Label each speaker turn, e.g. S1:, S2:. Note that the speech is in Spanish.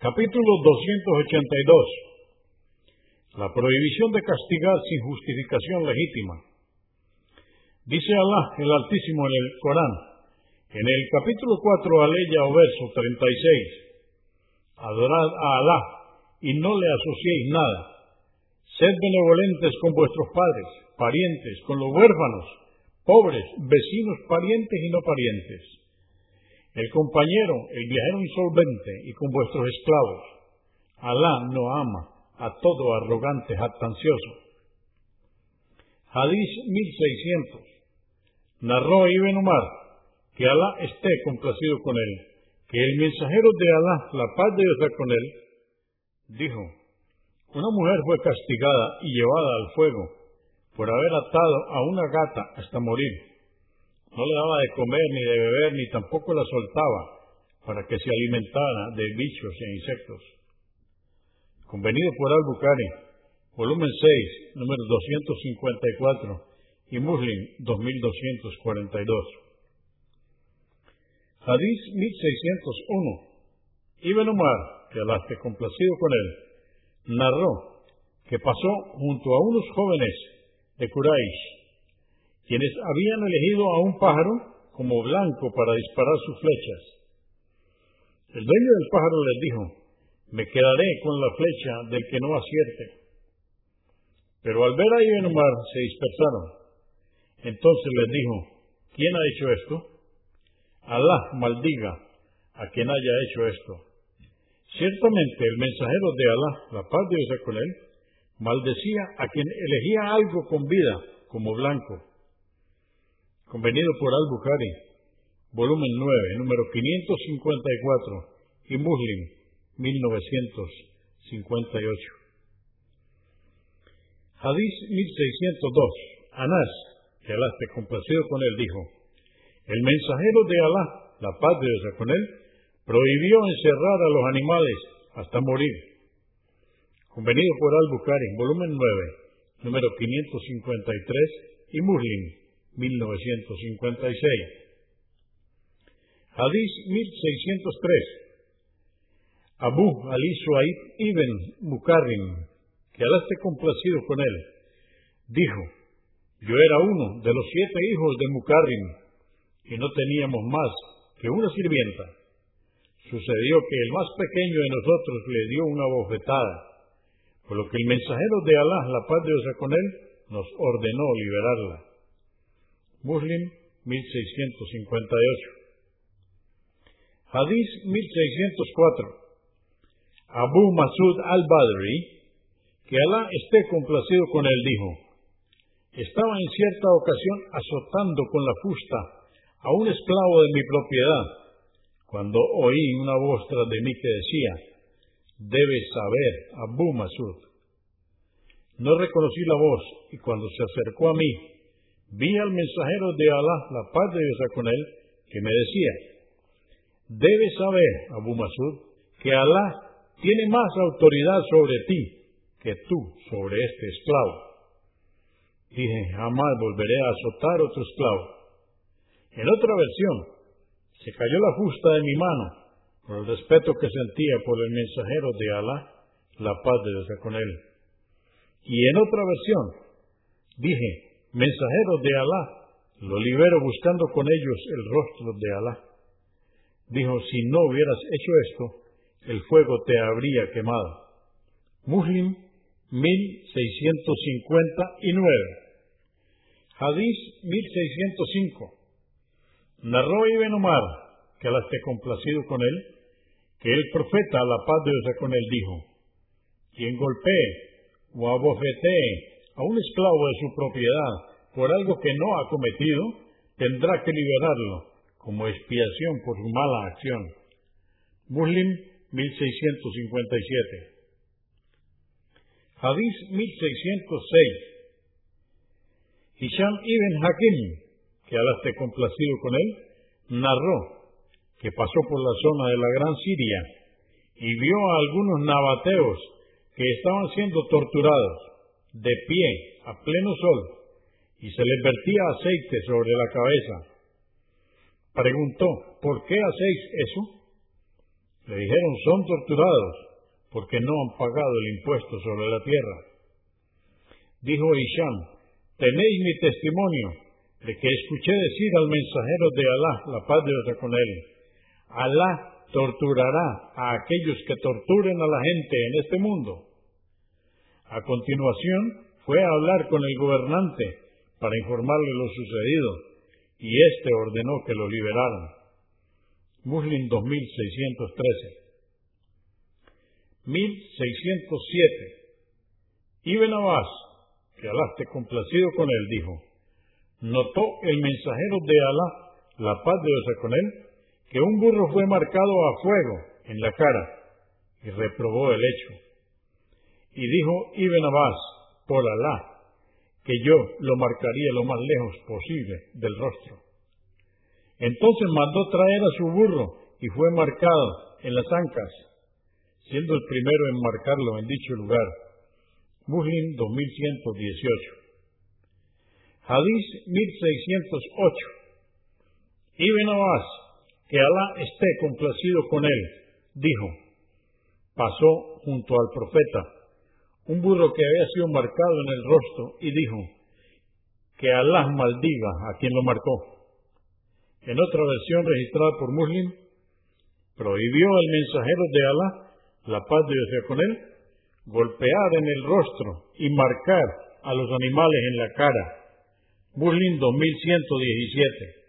S1: Capítulo 282. La prohibición de castigar sin justificación legítima. Dice Alá el Altísimo en el Corán, en el capítulo 4, aleya o verso 36. Adorad a Alá y no le asociéis nada. Sed benevolentes con vuestros padres, parientes, con los huérfanos, pobres, vecinos, parientes y no parientes. El compañero, el viajero insolvente y con vuestros esclavos. Alá no ama a todo arrogante jactancioso. Hadís 1600. Narró Ibn Umar, que Alá esté complacido con él, que el mensajero de Alá, la paz de Dios con él, dijo, una mujer fue castigada y llevada al fuego por haber atado a una gata hasta morir. No le daba de comer ni de beber, ni tampoco la soltaba para que se alimentara de bichos e insectos. Convenido por Al-Bukhari, volumen 6, número 254, y Muslim 2242. Hadís 1601. Ibn Umar, que Alá esté complacido con él, narró que pasó junto a unos jóvenes de Quraysh, quienes habían elegido a un pájaro como blanco para disparar sus flechas. El dueño del pájaro les dijo, me quedaré con la flecha del que no acierte. Pero al ver a Ibn Umar se dispersaron. Entonces les dijo, ¿quién ha hecho esto? Alá maldiga a quien haya hecho esto. Ciertamente el mensajero de Alá, la paz de Dios con él, maldecía a quien elegía algo con vida como blanco. Convenido por Al-Bukhari, volumen 9, número 554 y Muslim 1958. Hadís 1602. Anás, que Alá esté complacido con él, dijo, el mensajero de Alá, la paz de Dios con él, prohibió encerrar a los animales hasta morir convenido por Al-Bukhari, volumen 9, número 553 y Muslim, 1956. Hadís 1603. Abu Ali Suaib ibn Mukarrim, que Alá esté complacido con él, dijo, yo era uno de los siete hijos de Mukarrim y no teníamos más que una sirvienta. Sucedió que el más pequeño de nosotros le dio una bofetada por lo que el mensajero de Alá, la paz de Dios con él, nos ordenó liberarla. Muslim 1658. Hadís 1604. Abu Masud al-Badri, que Alá esté complacido con él, dijo, estaba en cierta ocasión azotando con la fusta a un esclavo de mi propiedad, cuando oí una voz tras de mí que decía, Debes saber, Abu Masud. No reconocí la voz y cuando se acercó a mí, vi al mensajero de Alá, la paz de Dios con él, que me decía, debes saber, Abu Masud, que Alá tiene más autoridad sobre ti que tú sobre este esclavo. Dije, jamás volveré a azotar otro esclavo. En otra versión, se cayó la fusta de mi mano por el respeto que sentía por el mensajero de Alá, la paz de Dios con él. Y en otra versión, dije, mensajero de Alá, lo libero buscando con ellos el rostro de Alá. Dijo, si no hubieras hecho esto, el fuego te habría quemado. Muslim 1659. Hadís 1605. Narró Ibn Umar, que Alá esté complacido con él, que el profeta, la paz de Dios con él, dijo, quien golpee o abofetee a un esclavo de su propiedad por algo que no ha cometido, tendrá que liberarlo como expiación por su mala acción. Muslim 1657. Hadís 1606. Hisham ibn Hakim, que Alá esté complacido con él, narró que pasó por la zona de la Gran Siria y vio a algunos nabateos que estaban siendo torturados de pie a pleno sol y se les vertía aceite sobre la cabeza. Preguntó, ¿por qué hacéis eso? Le dijeron, son torturados porque no han pagado el impuesto sobre la tierra. Dijo Isham, tenéis mi testimonio de que escuché decir al mensajero de Alá, la paz de Dios con él, Alá torturará a aquellos que torturen a la gente en este mundo. A continuación, fue a hablar con el gobernante para informarle lo sucedido y éste ordenó que lo liberaran. Muslim 2613. 1607. Ibn Abbas, que Alá complacido con él, dijo, notó el mensajero de Alá, la paz de Dios con él, que un burro fue marcado a fuego en la cara y reprobó el hecho. Y dijo Ibn Abbas, por Alá, que yo lo marcaría lo más lejos posible del rostro. Entonces mandó traer a su burro y fue marcado en las ancas, siendo el primero en marcarlo en dicho lugar. Muslim 2118. Hadís 1608. Ibn Abbas, que Alá esté complacido con él, dijo, pasó junto al profeta un burro que había sido marcado en el rostro y dijo, que Alá maldiga a quien lo marcó. En otra versión registrada por Muslim, prohibió al mensajero de Alá, la paz de Dios con él, golpear en el rostro y marcar a los animales en la cara. Muslim 2117.